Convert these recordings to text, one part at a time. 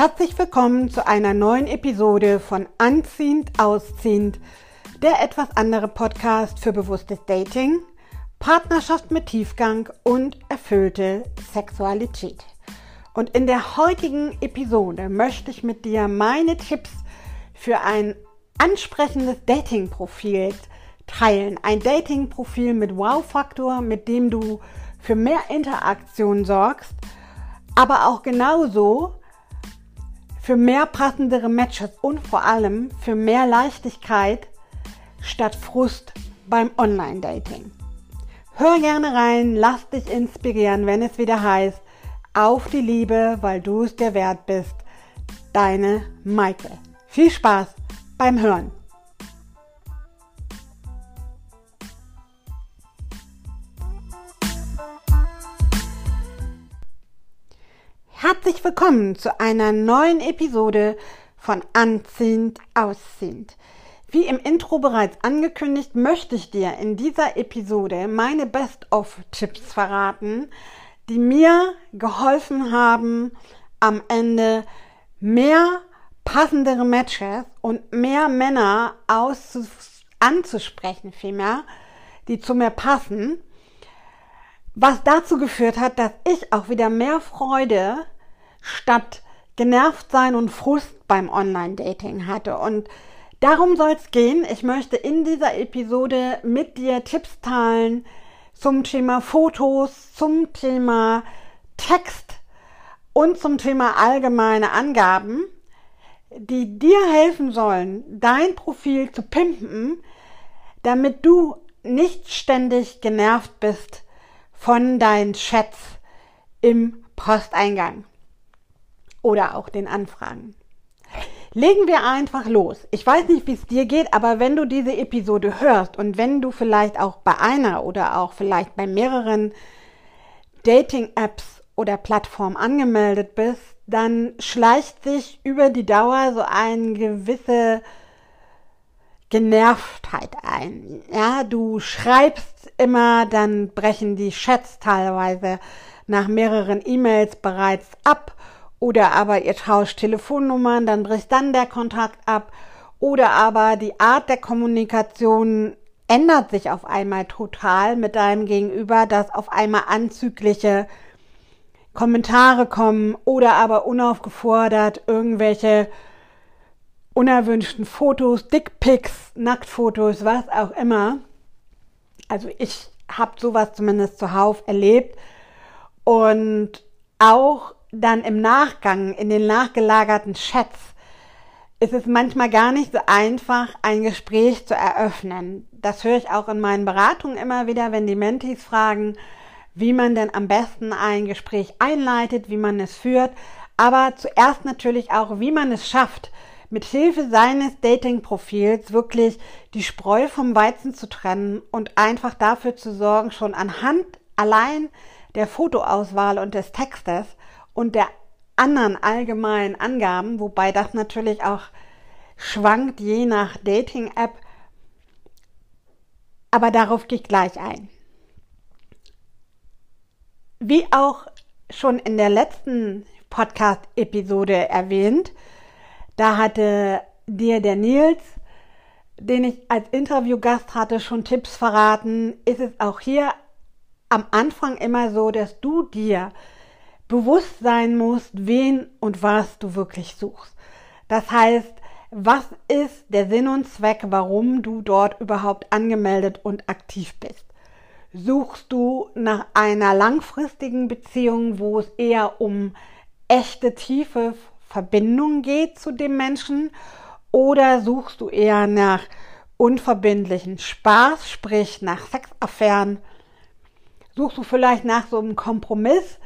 Herzlich willkommen zu einer neuen Episode von Anziehend Ausziehend, der etwas andere Podcast für bewusstes Dating, Partnerschaft mit Tiefgang und erfüllte Sexualität. Und in der heutigen Episode möchte ich mit dir meine Tipps für ein ansprechendes Dating-Profil teilen. Ein Dating-Profil mit Wow-Faktor, mit dem du für mehr Interaktion sorgst, aber auch genauso für mehr passendere Matches und vor allem für mehr Leichtigkeit statt Frust beim Online-Dating. Hör gerne rein, lass dich inspirieren, wenn es wieder heißt, auf die Liebe, weil du es dir wert bist. Deine Maike. Viel Spaß beim Hören. Herzlich willkommen zu einer neuen Episode von Anziehend Ausziehend. Wie im Intro bereits angekündigt, möchte ich dir in dieser Episode meine Best-of-Tipps verraten, die mir geholfen haben, am Ende mehr passendere Matches und mehr Männer anzusprechen, vielmehr, die zu mir passen was dazu geführt hat, dass ich auch wieder mehr Freude statt genervt sein und Frust beim Online-Dating hatte. Und darum soll es gehen. Ich möchte in dieser Episode mit dir Tipps teilen zum Thema Fotos, zum Thema Text und zum Thema allgemeine Angaben, die dir helfen sollen, dein Profil zu pimpen, damit du nicht ständig genervt bist von deinen Chats im Posteingang oder auch den Anfragen. Legen wir einfach los. Ich weiß nicht, wie es dir geht, aber wenn du diese Episode hörst und wenn du vielleicht auch bei einer oder auch vielleicht bei mehreren Dating-Apps oder Plattformen angemeldet bist, dann schleicht sich über die Dauer so eine gewisse Genervtheit ein. Ja, du schreibst immer, dann brechen die Chats teilweise nach mehreren E-Mails bereits ab oder aber ihr tauscht Telefonnummern, dann bricht dann der Kontakt ab oder aber die Art der Kommunikation ändert sich auf einmal total mit deinem Gegenüber, dass auf einmal anzügliche Kommentare kommen oder aber unaufgefordert irgendwelche unerwünschten Fotos, Dickpics, Nacktfotos, was auch immer. Also ich habe sowas zumindest zuhauf erlebt und auch dann im Nachgang, in den nachgelagerten Chats, ist es manchmal gar nicht so einfach, ein Gespräch zu eröffnen. Das höre ich auch in meinen Beratungen immer wieder, wenn die Mentis fragen, wie man denn am besten ein Gespräch einleitet, wie man es führt, aber zuerst natürlich auch, wie man es schafft, mit Hilfe seines Dating-Profils wirklich die Spreu vom Weizen zu trennen und einfach dafür zu sorgen, schon anhand allein der Fotoauswahl und des Textes und der anderen allgemeinen Angaben, wobei das natürlich auch schwankt je nach Dating-App, aber darauf gehe ich gleich ein. Wie auch schon in der letzten Podcast-Episode erwähnt, da hatte dir der Nils, den ich als Interviewgast hatte, schon Tipps verraten. Ist es auch hier am Anfang immer so, dass du dir bewusst sein musst, wen und was du wirklich suchst. Das heißt, was ist der Sinn und Zweck, warum du dort überhaupt angemeldet und aktiv bist? Suchst du nach einer langfristigen Beziehung, wo es eher um echte, tiefe Verbindung geht zu dem Menschen oder suchst du eher nach unverbindlichen Spaß, sprich nach Sexaffären? Suchst du vielleicht nach so einem Kompromiss,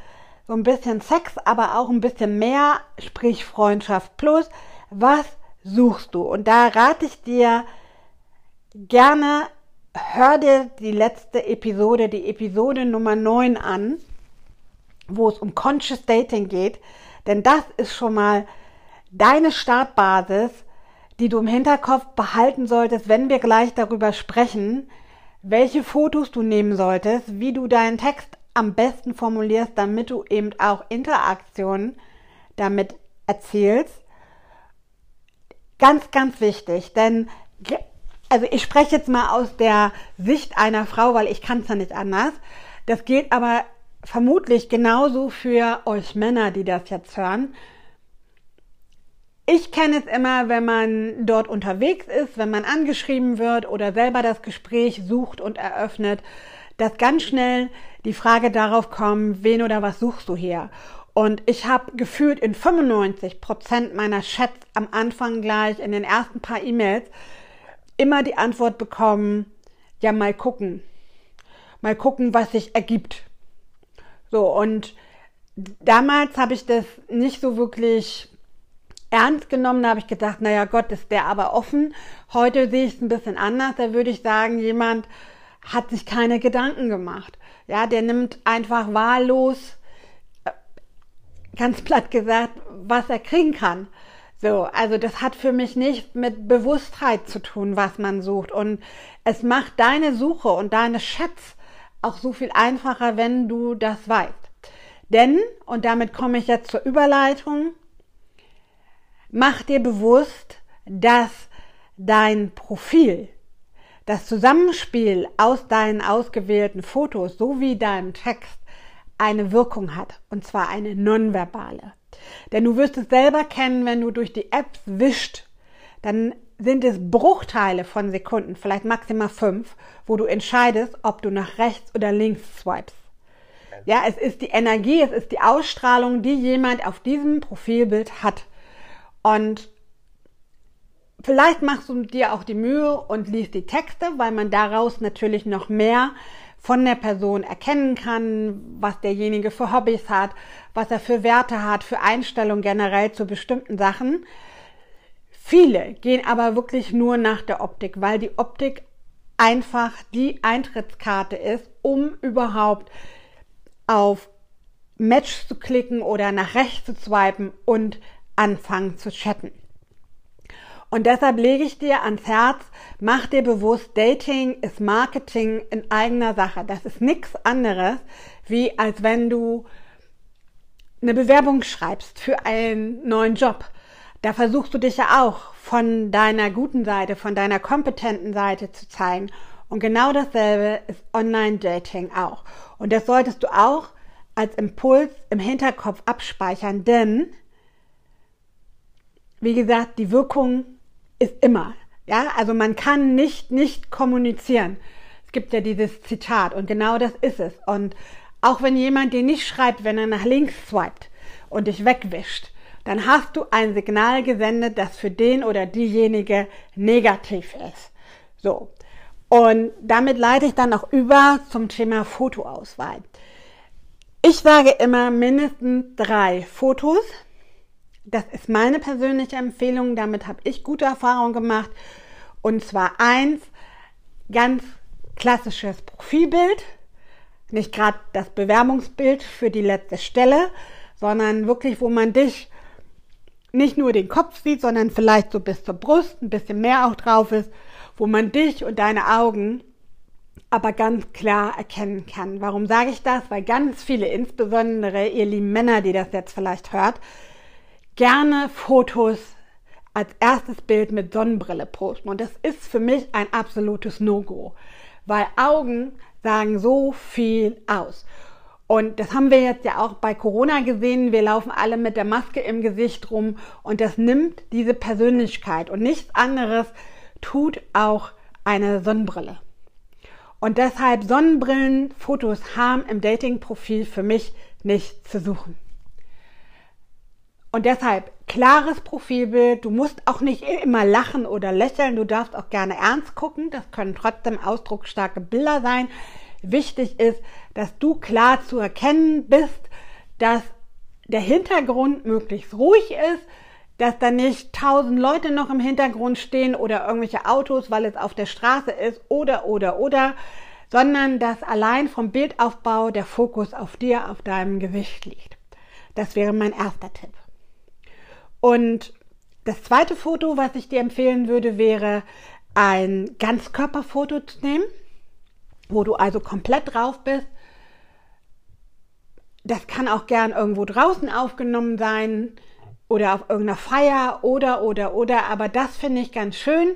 so ein bisschen Sex, aber auch ein bisschen mehr, sprich Freundschaft plus? Was suchst du? Und da rate ich dir gerne, hör dir die letzte Episode, die Episode Nummer 9 an, wo es um Conscious Dating geht. Denn das ist schon mal deine Startbasis, die du im Hinterkopf behalten solltest, wenn wir gleich darüber sprechen, welche Fotos du nehmen solltest, wie du deinen Text am besten formulierst, damit du eben auch Interaktionen damit erzählst. Ganz, ganz wichtig, denn also ich spreche jetzt mal aus der Sicht einer Frau, weil ich kann es ja nicht anders. Das gilt aber vermutlich genauso für euch Männer, die das jetzt hören. Ich kenne es immer, wenn man dort unterwegs ist, wenn man angeschrieben wird oder selber das Gespräch sucht und eröffnet, dass ganz schnell die Frage darauf kommt, wen oder was suchst du hier? Und ich habe gefühlt in 95 Prozent meiner Chats am Anfang gleich in den ersten paar E-Mails immer die Antwort bekommen, ja, mal gucken. Mal gucken, was sich ergibt. So, und damals habe ich das nicht so wirklich ernst genommen. Da habe ich gedacht, naja, Gott, ist der aber offen. Heute sehe ich es ein bisschen anders. Da würde ich sagen, jemand hat sich keine Gedanken gemacht. Ja, der nimmt einfach wahllos, äh, ganz platt gesagt, was er kriegen kann. So, also das hat für mich nichts mit Bewusstheit zu tun, was man sucht. Und es macht deine Suche und deine Schätze auch so viel einfacher, wenn du das weißt. Denn, und damit komme ich jetzt zur Überleitung, mach dir bewusst, dass dein Profil, das Zusammenspiel aus deinen ausgewählten Fotos sowie deinem Text eine Wirkung hat, und zwar eine nonverbale. Denn du wirst es selber kennen, wenn du durch die Apps wischt, dann sind es Bruchteile von Sekunden, vielleicht maximal fünf, wo du entscheidest, ob du nach rechts oder links swipest. Ja, es ist die Energie, es ist die Ausstrahlung, die jemand auf diesem Profilbild hat. Und vielleicht machst du dir auch die Mühe und liest die Texte, weil man daraus natürlich noch mehr von der Person erkennen kann, was derjenige für Hobbys hat, was er für Werte hat, für Einstellungen generell zu bestimmten Sachen. Viele gehen aber wirklich nur nach der Optik, weil die Optik einfach die Eintrittskarte ist, um überhaupt auf Match zu klicken oder nach rechts zu swipen und anfangen zu chatten. Und deshalb lege ich dir ans Herz, mach dir bewusst, Dating ist Marketing in eigener Sache. Das ist nichts anderes, wie als wenn du eine Bewerbung schreibst für einen neuen Job. Da versuchst du dich ja auch von deiner guten Seite, von deiner kompetenten Seite zu zeigen. Und genau dasselbe ist Online-Dating auch. Und das solltest du auch als Impuls im Hinterkopf abspeichern, denn, wie gesagt, die Wirkung ist immer. Ja, also man kann nicht nicht kommunizieren. Es gibt ja dieses Zitat und genau das ist es. Und auch wenn jemand dir nicht schreibt, wenn er nach links swiped und dich wegwischt, dann hast du ein Signal gesendet, das für den oder diejenige negativ ist. So. Und damit leite ich dann auch über zum Thema Fotoauswahl. Ich sage immer mindestens drei Fotos das ist meine persönliche Empfehlung. Damit habe ich gute Erfahrungen gemacht. Und zwar eins, ganz klassisches Profilbild. Nicht gerade das Bewerbungsbild für die letzte Stelle, sondern wirklich, wo man dich nicht nur den Kopf sieht, sondern vielleicht so bis zur Brust, ein bisschen mehr auch drauf ist, wo man dich und deine Augen aber ganz klar erkennen kann. Warum sage ich das? Weil ganz viele, insbesondere ihr lieben Männer, die das jetzt vielleicht hört, gerne Fotos als erstes Bild mit Sonnenbrille posten. Und das ist für mich ein absolutes No-Go, weil Augen sagen so viel aus. Und das haben wir jetzt ja auch bei Corona gesehen. Wir laufen alle mit der Maske im Gesicht rum und das nimmt diese Persönlichkeit und nichts anderes tut auch eine Sonnenbrille. Und deshalb Sonnenbrillenfotos haben im Dating-Profil für mich nicht zu suchen. Und deshalb klares Profilbild. Du musst auch nicht immer lachen oder lächeln. Du darfst auch gerne ernst gucken. Das können trotzdem ausdrucksstarke Bilder sein. Wichtig ist, dass du klar zu erkennen bist, dass der Hintergrund möglichst ruhig ist, dass da nicht tausend Leute noch im Hintergrund stehen oder irgendwelche Autos, weil es auf der Straße ist oder, oder, oder, sondern dass allein vom Bildaufbau der Fokus auf dir, auf deinem Gesicht liegt. Das wäre mein erster Tipp. Und das zweite Foto, was ich dir empfehlen würde, wäre ein Ganzkörperfoto zu nehmen, wo du also komplett drauf bist. Das kann auch gern irgendwo draußen aufgenommen sein. oder auf irgendeiner Feier oder, oder, oder. Aber das finde ich ganz schön,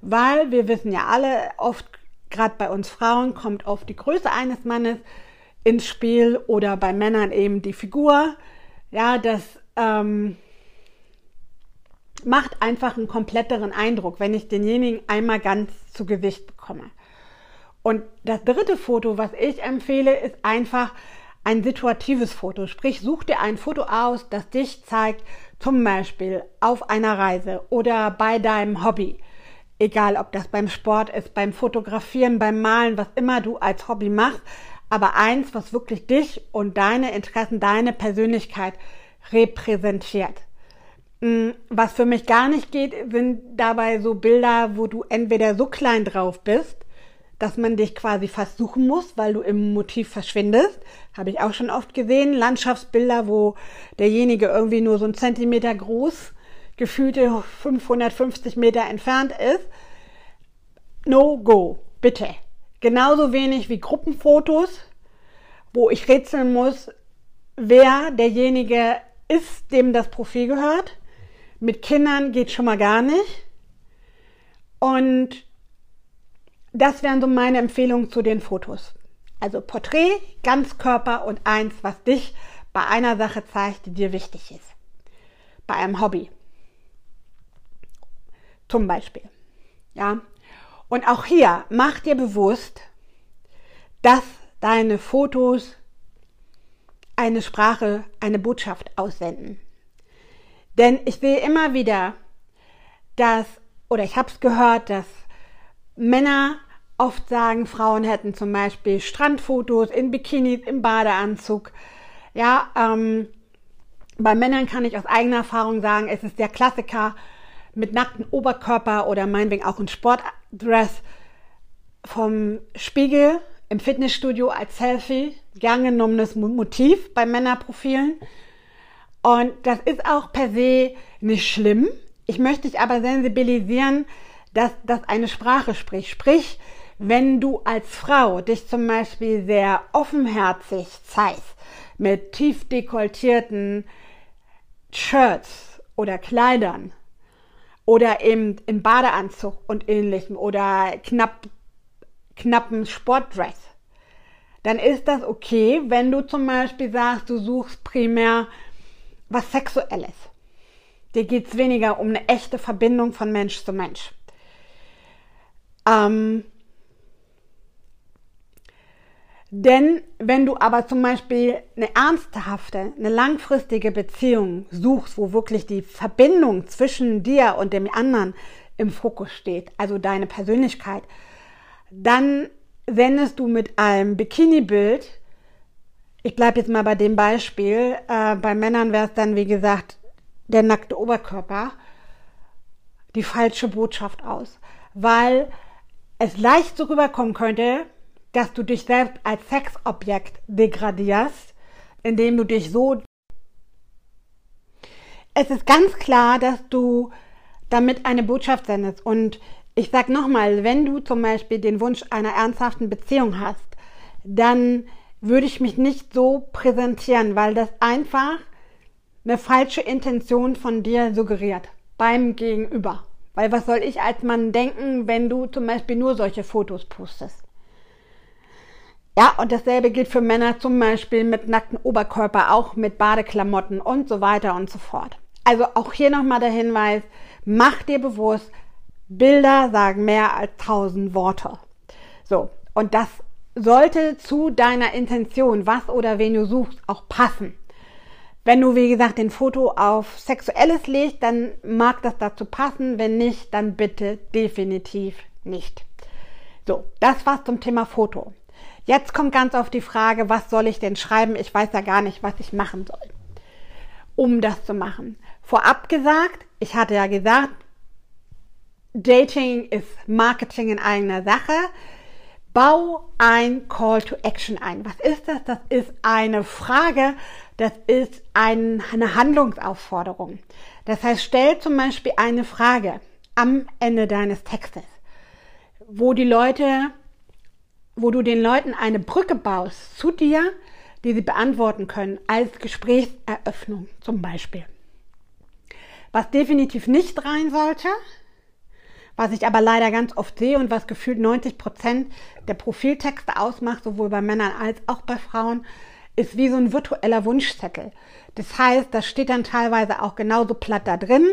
weil wir wissen ja alle, oft, gerade bei uns Frauen, kommt oft die Größe eines Mannes ins Spiel oder bei Männern eben die Figur. Ja, das ähm, macht einfach einen kompletteren Eindruck, wenn ich denjenigen einmal ganz zu Gesicht bekomme. Und das dritte Foto, was ich empfehle, ist einfach ein situatives Foto. Sprich, such dir ein Foto aus, das dich zeigt, zum Beispiel auf einer Reise oder bei deinem Hobby. Egal, ob das beim Sport ist, beim Fotografieren, beim Malen, was immer du als Hobby machst. Aber eins, was wirklich dich und deine Interessen, deine Persönlichkeit repräsentiert. Mm, was für mich gar nicht geht, sind dabei so Bilder, wo du entweder so klein drauf bist, dass man dich quasi fast suchen muss, weil du im Motiv verschwindest. Habe ich auch schon oft gesehen. Landschaftsbilder, wo derjenige irgendwie nur so ein Zentimeter groß, gefühlte 550 Meter entfernt ist. No go, bitte. Genauso wenig wie Gruppenfotos, wo ich rätseln muss, wer derjenige ist, dem das Profil gehört. Mit Kindern geht schon mal gar nicht. Und das wären so meine Empfehlungen zu den Fotos. Also Porträt, Ganzkörper und eins, was dich bei einer Sache zeigt, die dir wichtig ist. Bei einem Hobby. Zum Beispiel. Ja. Und auch hier mach dir bewusst, dass deine Fotos eine Sprache, eine Botschaft aussenden. Denn ich sehe immer wieder, dass, oder ich habe es gehört, dass Männer oft sagen, Frauen hätten zum Beispiel Strandfotos in Bikinis, im Badeanzug. Ja, ähm, bei Männern kann ich aus eigener Erfahrung sagen, es ist der Klassiker mit nacktem Oberkörper oder meinetwegen auch ein Sportdress vom Spiegel im Fitnessstudio als Selfie, gern genommenes Motiv bei Männerprofilen. Und das ist auch per se nicht schlimm. Ich möchte dich aber sensibilisieren, dass das eine Sprache spricht. Sprich, wenn du als Frau dich zum Beispiel sehr offenherzig zeigst, mit tief dekoltierten Shirts oder Kleidern oder eben im Badeanzug und ähnlichem oder knapp, knappen Sportdress, dann ist das okay, wenn du zum Beispiel sagst, du suchst primär was Sexuelles. Dir geht es weniger um eine echte Verbindung von Mensch zu Mensch. Ähm, denn wenn du aber zum Beispiel eine ernsthafte, eine langfristige Beziehung suchst, wo wirklich die Verbindung zwischen dir und dem anderen im Fokus steht, also deine Persönlichkeit, dann sendest du mit einem Bikini-Bild, ich bleibe jetzt mal bei dem Beispiel, äh, bei Männern wäre es dann, wie gesagt, der nackte Oberkörper, die falsche Botschaft aus, weil es leicht so rüberkommen könnte, dass du dich selbst als Sexobjekt degradierst, indem du dich so. Es ist ganz klar, dass du damit eine Botschaft sendest. Und ich sag nochmal, wenn du zum Beispiel den Wunsch einer ernsthaften Beziehung hast, dann würde ich mich nicht so präsentieren, weil das einfach eine falsche Intention von dir suggeriert beim Gegenüber. Weil was soll ich als Mann denken, wenn du zum Beispiel nur solche Fotos postest? Ja, und dasselbe gilt für Männer zum Beispiel mit nacktem Oberkörper, auch mit Badeklamotten und so weiter und so fort. Also auch hier nochmal der Hinweis, mach dir bewusst, Bilder sagen mehr als tausend Worte. So, und das sollte zu deiner Intention, was oder wen du suchst, auch passen. Wenn du, wie gesagt, den Foto auf Sexuelles legst, dann mag das dazu passen. Wenn nicht, dann bitte definitiv nicht. So, das war's zum Thema Foto. Jetzt kommt ganz auf die Frage, was soll ich denn schreiben? Ich weiß ja gar nicht, was ich machen soll, um das zu machen. Vorab gesagt, ich hatte ja gesagt, Dating ist Marketing in eigener Sache. Bau ein Call to Action ein. Was ist das? Das ist eine Frage, das ist ein, eine Handlungsaufforderung. Das heißt, stell zum Beispiel eine Frage am Ende deines Textes, wo die Leute wo du den Leuten eine Brücke baust zu dir, die sie beantworten können, als Gesprächseröffnung zum Beispiel. Was definitiv nicht rein sollte, was ich aber leider ganz oft sehe und was gefühlt 90 Prozent der Profiltexte ausmacht, sowohl bei Männern als auch bei Frauen, ist wie so ein virtueller Wunschzettel. Das heißt, das steht dann teilweise auch genauso platt da drin.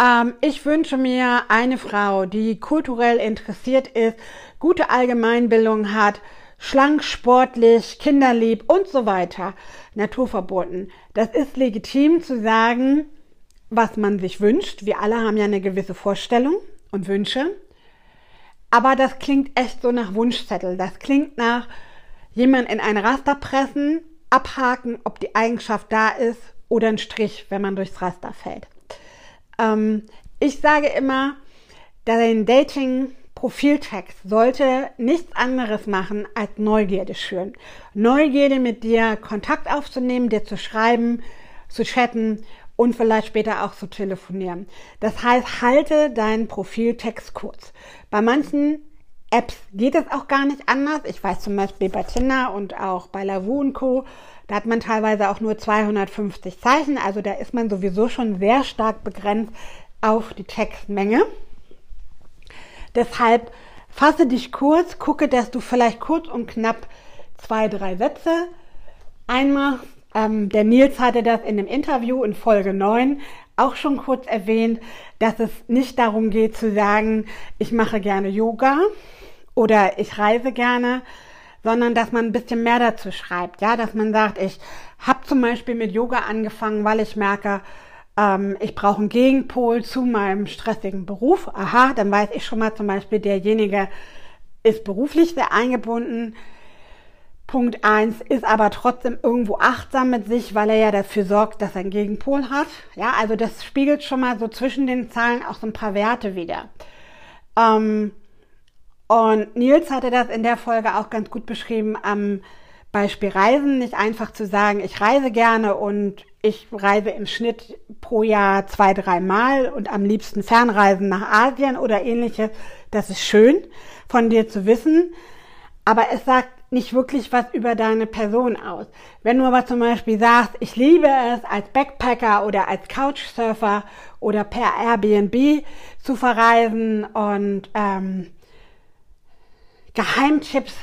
Ähm, ich wünsche mir eine Frau, die kulturell interessiert ist, gute Allgemeinbildung hat, schlank, sportlich, kinderlieb und so weiter, naturverboten. Das ist legitim zu sagen, was man sich wünscht. Wir alle haben ja eine gewisse Vorstellung und Wünsche. Aber das klingt echt so nach Wunschzettel. Das klingt nach jemand in ein Raster pressen, abhaken, ob die Eigenschaft da ist oder ein Strich, wenn man durchs Raster fällt. Ähm, ich sage immer, dein Dating-Profiltext sollte nichts anderes machen als Neugierde schüren. Neugierde mit dir Kontakt aufzunehmen, dir zu schreiben, zu chatten und vielleicht später auch zu telefonieren. Das heißt, halte deinen Profiltext kurz. Bei manchen Apps geht es auch gar nicht anders. Ich weiß zum Beispiel bei Tinder und auch bei Lavu und Co. Da hat man teilweise auch nur 250 Zeichen. Also da ist man sowieso schon sehr stark begrenzt auf die Textmenge. Deshalb fasse dich kurz, gucke, dass du vielleicht kurz und knapp zwei, drei Sätze einmachst. Ähm, der Nils hatte das in dem Interview in Folge 9 auch schon kurz erwähnt, dass es nicht darum geht zu sagen, ich mache gerne Yoga oder ich reise gerne, sondern dass man ein bisschen mehr dazu schreibt. Ja, dass man sagt, ich habe zum Beispiel mit Yoga angefangen, weil ich merke, ähm, ich brauche einen Gegenpol zu meinem stressigen Beruf. Aha, dann weiß ich schon mal zum Beispiel, derjenige ist beruflich sehr eingebunden. Punkt eins ist aber trotzdem irgendwo achtsam mit sich, weil er ja dafür sorgt, dass er einen Gegenpol hat. Ja, also das spiegelt schon mal so zwischen den Zahlen auch so ein paar Werte wieder. Ähm, und Nils hatte das in der Folge auch ganz gut beschrieben am Beispiel Reisen. Nicht einfach zu sagen, ich reise gerne und ich reise im Schnitt pro Jahr zwei, drei Mal und am liebsten Fernreisen nach Asien oder ähnliches. Das ist schön von dir zu wissen. Aber es sagt nicht wirklich was über deine Person aus. Wenn du aber zum Beispiel sagst, ich liebe es als Backpacker oder als Couchsurfer oder per Airbnb zu verreisen und ähm, Geheimtipps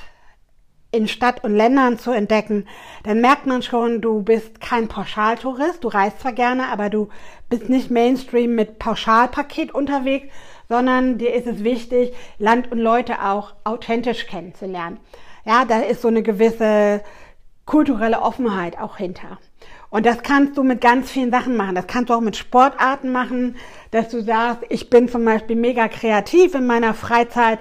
in Stadt und Ländern zu entdecken, dann merkt man schon, du bist kein Pauschaltourist. Du reist zwar gerne, aber du bist nicht Mainstream mit Pauschalpaket unterwegs, sondern dir ist es wichtig, Land und Leute auch authentisch kennenzulernen. Ja, da ist so eine gewisse kulturelle Offenheit auch hinter. Und das kannst du mit ganz vielen Sachen machen. Das kannst du auch mit Sportarten machen, dass du sagst, ich bin zum Beispiel mega kreativ in meiner Freizeit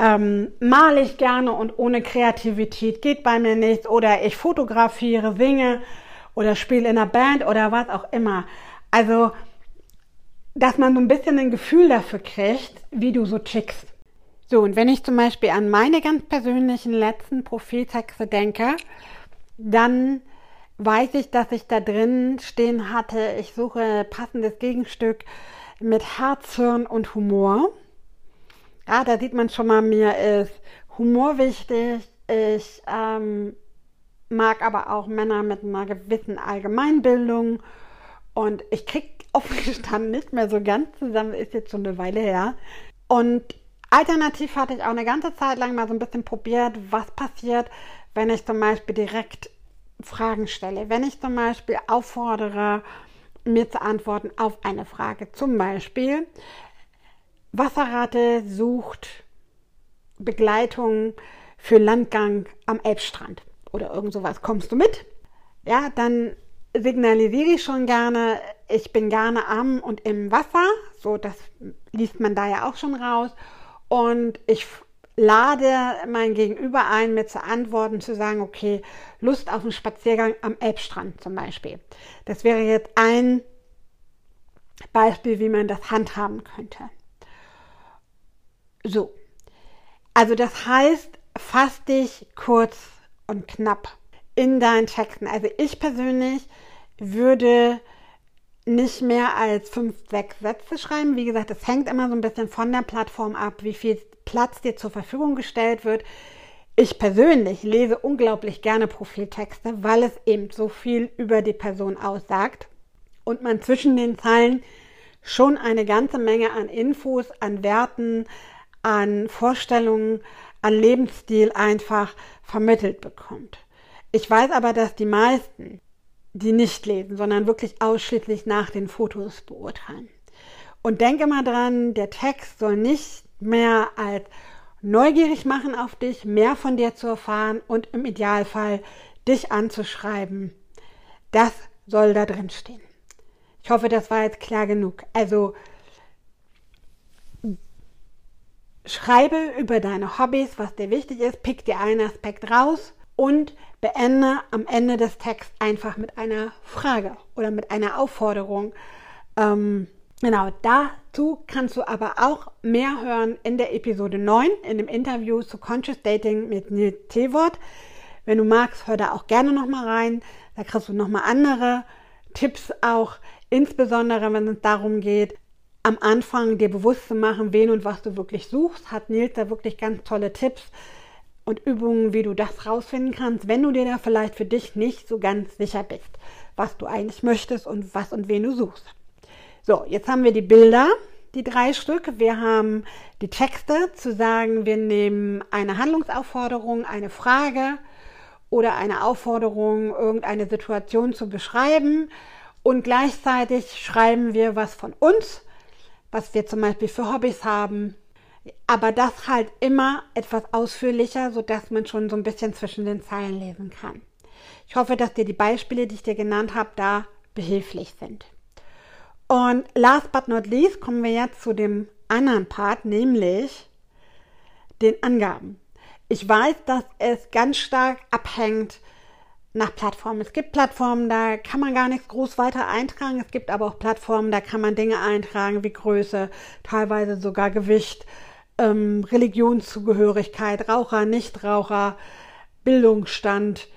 ähm, male ich gerne und ohne Kreativität geht bei mir nichts oder ich fotografiere, singe oder spiele in einer Band oder was auch immer. Also, dass man so ein bisschen ein Gefühl dafür kriegt, wie du so tickst. So, und wenn ich zum Beispiel an meine ganz persönlichen letzten Profiltexte denke, dann weiß ich, dass ich da drin stehen hatte, ich suche passendes Gegenstück mit Herz, Hirn und Humor. Ja, da sieht man schon mal, mir ist Humor wichtig. Ich ähm, mag aber auch Männer mit einer gewissen Allgemeinbildung. Und ich krieg offen gestanden nicht mehr so ganz zusammen, ist jetzt schon eine Weile her. Und alternativ hatte ich auch eine ganze Zeit lang mal so ein bisschen probiert, was passiert, wenn ich zum Beispiel direkt Fragen stelle. Wenn ich zum Beispiel auffordere, mir zu antworten auf eine Frage. Zum Beispiel, Wasserrate sucht Begleitung für Landgang am Elbstrand oder irgend sowas. Kommst du mit? Ja, dann signalisiere ich schon gerne, ich bin gerne am und im Wasser. So, das liest man da ja auch schon raus. Und ich lade mein Gegenüber ein, mir zu antworten, zu sagen, okay, Lust auf einen Spaziergang am Elbstrand zum Beispiel. Das wäre jetzt ein Beispiel, wie man das handhaben könnte. So. Also das heißt, fass dich kurz und knapp in deinen Texten. Also ich persönlich würde nicht mehr als fünf, sechs Sätze schreiben. Wie gesagt, es hängt immer so ein bisschen von der Plattform ab, wie viel Platz dir zur Verfügung gestellt wird. Ich persönlich lese unglaublich gerne Profiltexte, weil es eben so viel über die Person aussagt und man zwischen den Zeilen schon eine ganze Menge an Infos, an Werten, an Vorstellungen, an Lebensstil einfach vermittelt bekommt. Ich weiß aber, dass die meisten, die nicht lesen, sondern wirklich ausschließlich nach den Fotos beurteilen. Und denke mal dran, der Text soll nicht mehr als neugierig machen auf dich, mehr von dir zu erfahren und im Idealfall dich anzuschreiben. Das soll da drin stehen. Ich hoffe, das war jetzt klar genug. Also schreibe über deine Hobbys, was dir wichtig ist, pick dir einen Aspekt raus und beende am Ende des Texts einfach mit einer Frage oder mit einer Aufforderung. Ähm, genau, dazu kannst du aber auch mehr hören in der Episode 9, in dem Interview zu Conscious Dating mit Nils Tewort. Wenn du magst, hör da auch gerne nochmal rein. Da kriegst du nochmal andere Tipps auch, insbesondere wenn es darum geht, am Anfang dir bewusst zu machen, wen und was du wirklich suchst, hat Nils da wirklich ganz tolle Tipps und Übungen, wie du das rausfinden kannst, wenn du dir da vielleicht für dich nicht so ganz sicher bist, was du eigentlich möchtest und was und wen du suchst. So, jetzt haben wir die Bilder, die drei Stück. Wir haben die Texte, zu sagen, wir nehmen eine Handlungsaufforderung, eine Frage oder eine Aufforderung, irgendeine Situation zu beschreiben und gleichzeitig schreiben wir was von uns, was wir zum Beispiel für Hobbys haben, aber das halt immer etwas ausführlicher, sodass man schon so ein bisschen zwischen den Zeilen lesen kann. Ich hoffe, dass dir die Beispiele, die ich dir genannt habe, da behilflich sind. Und last but not least kommen wir jetzt zu dem anderen Part, nämlich den Angaben. Ich weiß, dass es ganz stark abhängt nach Plattformen. Es gibt Plattformen, da kann man gar nichts groß weiter eintragen. Es gibt aber auch Plattformen, da kann man Dinge eintragen wie Größe, teilweise sogar Gewicht, ähm, Religionszugehörigkeit, Raucher, Nichtraucher, Bildungsstand,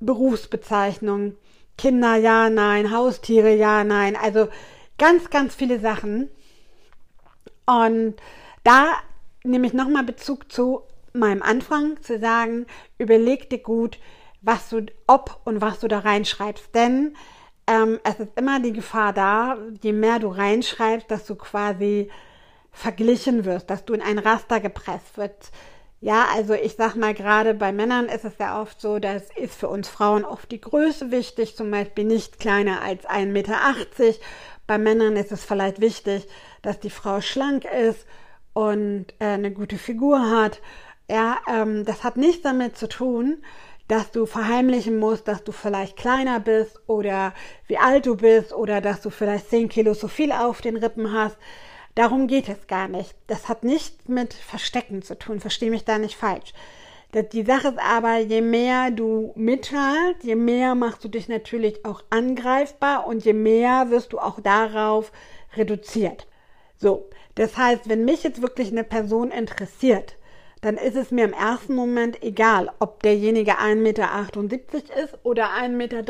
Berufsbezeichnung, Kinder, ja, nein, Haustiere, ja, nein. Also ganz, ganz viele Sachen. Und da nehme ich nochmal Bezug zu meinem Anfang, zu sagen, überleg dir gut, was du, ob und was du da reinschreibst. Denn ähm, es ist immer die Gefahr da, je mehr du reinschreibst, dass du quasi verglichen wirst, dass du in ein Raster gepresst wirst. Ja, also ich sag mal, gerade bei Männern ist es ja oft so, dass ist für uns Frauen oft die Größe wichtig, zum Beispiel nicht kleiner als 1,80 Meter. Bei Männern ist es vielleicht wichtig, dass die Frau schlank ist und äh, eine gute Figur hat. Ja, ähm, das hat nichts damit zu tun, dass du verheimlichen musst, dass du vielleicht kleiner bist oder wie alt du bist oder dass du vielleicht 10 Kilo zu viel auf den Rippen hast. Darum geht es gar nicht. Das hat nichts mit Verstecken zu tun. Verstehe mich da nicht falsch. Die Sache ist aber, je mehr du mitteilst, je mehr machst du dich natürlich auch angreifbar und je mehr wirst du auch darauf reduziert. So, das heißt, wenn mich jetzt wirklich eine Person interessiert, dann ist es mir im ersten Moment egal, ob derjenige 1,78 Meter ist oder 1,83 Meter.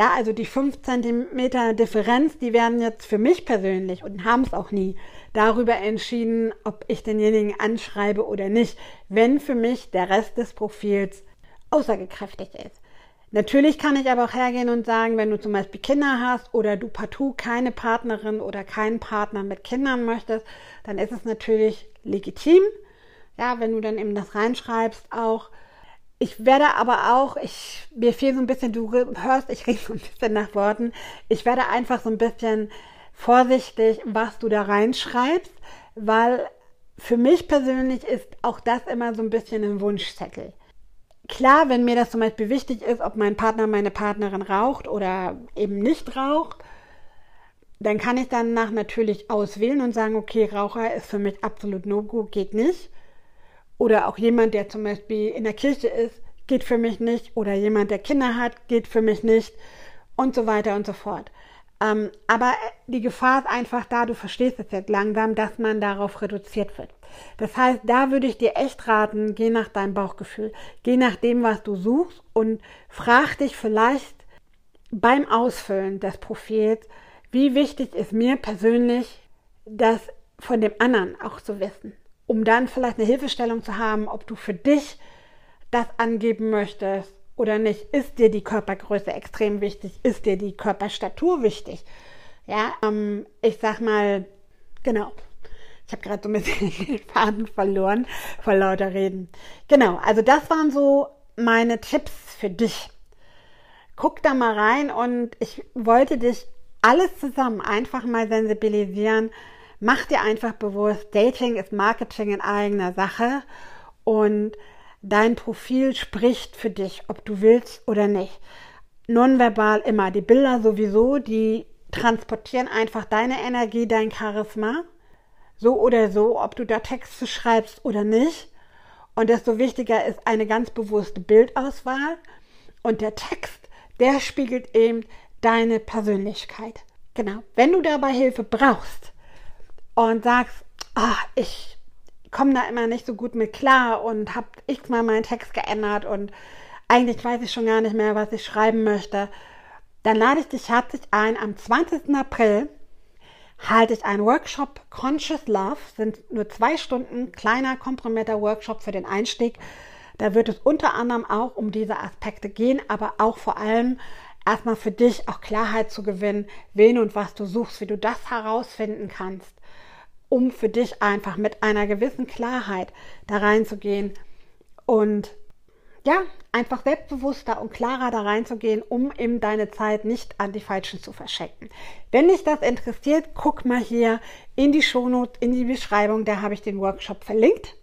Ja, also die 5 Zentimeter Differenz, die werden jetzt für mich persönlich und haben es auch nie darüber entschieden, ob ich denjenigen anschreibe oder nicht, wenn für mich der Rest des Profils aussagekräftig ist. Natürlich kann ich aber auch hergehen und sagen, wenn du zum Beispiel Kinder hast oder du partout keine Partnerin oder keinen Partner mit Kindern möchtest, dann ist es natürlich legitim, ja, wenn du dann eben das reinschreibst, auch ich werde aber auch, ich, mir fehlt so ein bisschen, du hörst, ich rede so ein bisschen nach Worten. Ich werde einfach so ein bisschen vorsichtig, was du da reinschreibst, weil für mich persönlich ist auch das immer so ein bisschen ein Wunschzettel. Klar, wenn mir das zum Beispiel wichtig ist, ob mein Partner, meine Partnerin raucht oder eben nicht raucht, dann kann ich danach natürlich auswählen und sagen, okay, Raucher ist für mich absolut no-go, geht nicht. Oder auch jemand, der zum Beispiel in der Kirche ist, geht für mich nicht. Oder jemand, der Kinder hat, geht für mich nicht. Und so weiter und so fort. Ähm, aber die Gefahr ist einfach da, du verstehst es jetzt langsam, dass man darauf reduziert wird. Das heißt, da würde ich dir echt raten, geh nach deinem Bauchgefühl, geh nach dem, was du suchst und frag dich vielleicht beim Ausfüllen des Profils, wie wichtig ist mir persönlich, das von dem anderen auch zu wissen um dann vielleicht eine Hilfestellung zu haben, ob du für dich das angeben möchtest oder nicht. Ist dir die Körpergröße extrem wichtig? Ist dir die Körperstatur wichtig? Ja, ähm, ich sag mal, genau. Ich habe gerade so ein bisschen den Faden verloren vor lauter Reden. Genau, also das waren so meine Tipps für dich. Guck da mal rein und ich wollte dich alles zusammen einfach mal sensibilisieren. Mach dir einfach bewusst, Dating ist Marketing in eigener Sache und dein Profil spricht für dich, ob du willst oder nicht. Nonverbal immer. Die Bilder sowieso, die transportieren einfach deine Energie, dein Charisma. So oder so, ob du da Texte schreibst oder nicht. Und desto wichtiger ist eine ganz bewusste Bildauswahl. Und der Text, der spiegelt eben deine Persönlichkeit. Genau. Wenn du dabei Hilfe brauchst und sagst, ah, ich komme da immer nicht so gut mit klar und habe x-mal meinen Text geändert und eigentlich weiß ich schon gar nicht mehr, was ich schreiben möchte, dann lade ich dich herzlich ein. Am 20. April halte ich einen Workshop Conscious Love, sind nur zwei Stunden, kleiner, komprimierter Workshop für den Einstieg. Da wird es unter anderem auch um diese Aspekte gehen, aber auch vor allem erstmal für dich auch Klarheit zu gewinnen, wen und was du suchst, wie du das herausfinden kannst, um für dich einfach mit einer gewissen Klarheit da reinzugehen und ja, einfach selbstbewusster und klarer da reinzugehen, um eben deine Zeit nicht an die Falschen zu verschenken. Wenn dich das interessiert, guck mal hier in die Shownote, in die Beschreibung, da habe ich den Workshop verlinkt.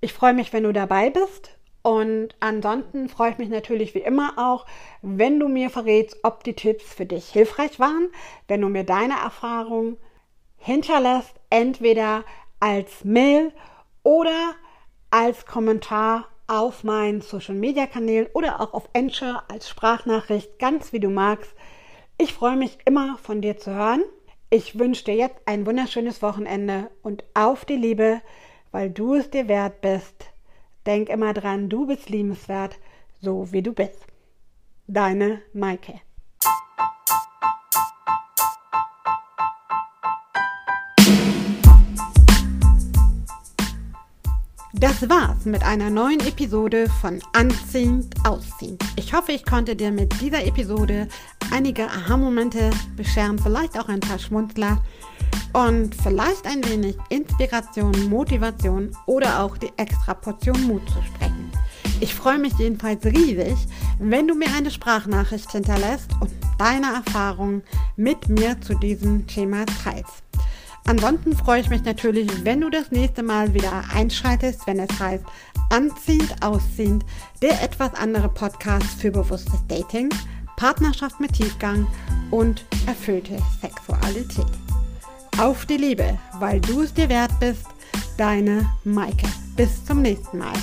Ich freue mich, wenn du dabei bist und ansonsten freue ich mich natürlich wie immer auch, wenn du mir verrätst, ob die Tipps für dich hilfreich waren, wenn du mir deine Erfahrungen hinterlässt, entweder als Mail oder als Kommentar auf meinen Social Media Kanälen oder auch auf Anchor als Sprachnachricht, ganz wie du magst. Ich freue mich immer von dir zu hören. Ich wünsche dir jetzt ein wunderschönes Wochenende und auf die Liebe, weil du es dir wert bist. Denk immer dran, du bist liebenswert, so wie du bist. Deine Maike. Das war's mit einer neuen Episode von Anziehend Ausziehend. Ich hoffe, ich konnte dir mit dieser Episode einige Aha-Momente bescheren, vielleicht auch ein paar Schmunzler und vielleicht ein wenig Inspiration, Motivation oder auch die extra Portion Mut zu sprechen. Ich freue mich jedenfalls riesig, wenn du mir eine Sprachnachricht hinterlässt und deine Erfahrungen mit mir zu diesem Thema teilst. Ansonsten freue ich mich natürlich, wenn du das nächste Mal wieder einschaltest, wenn es heißt Anziehend, Ausziehend, der etwas andere Podcast für bewusstes Dating, Partnerschaft mit Tiefgang und erfüllte Sexualität. Auf die Liebe, weil du es dir wert bist, deine Maike. Bis zum nächsten Mal.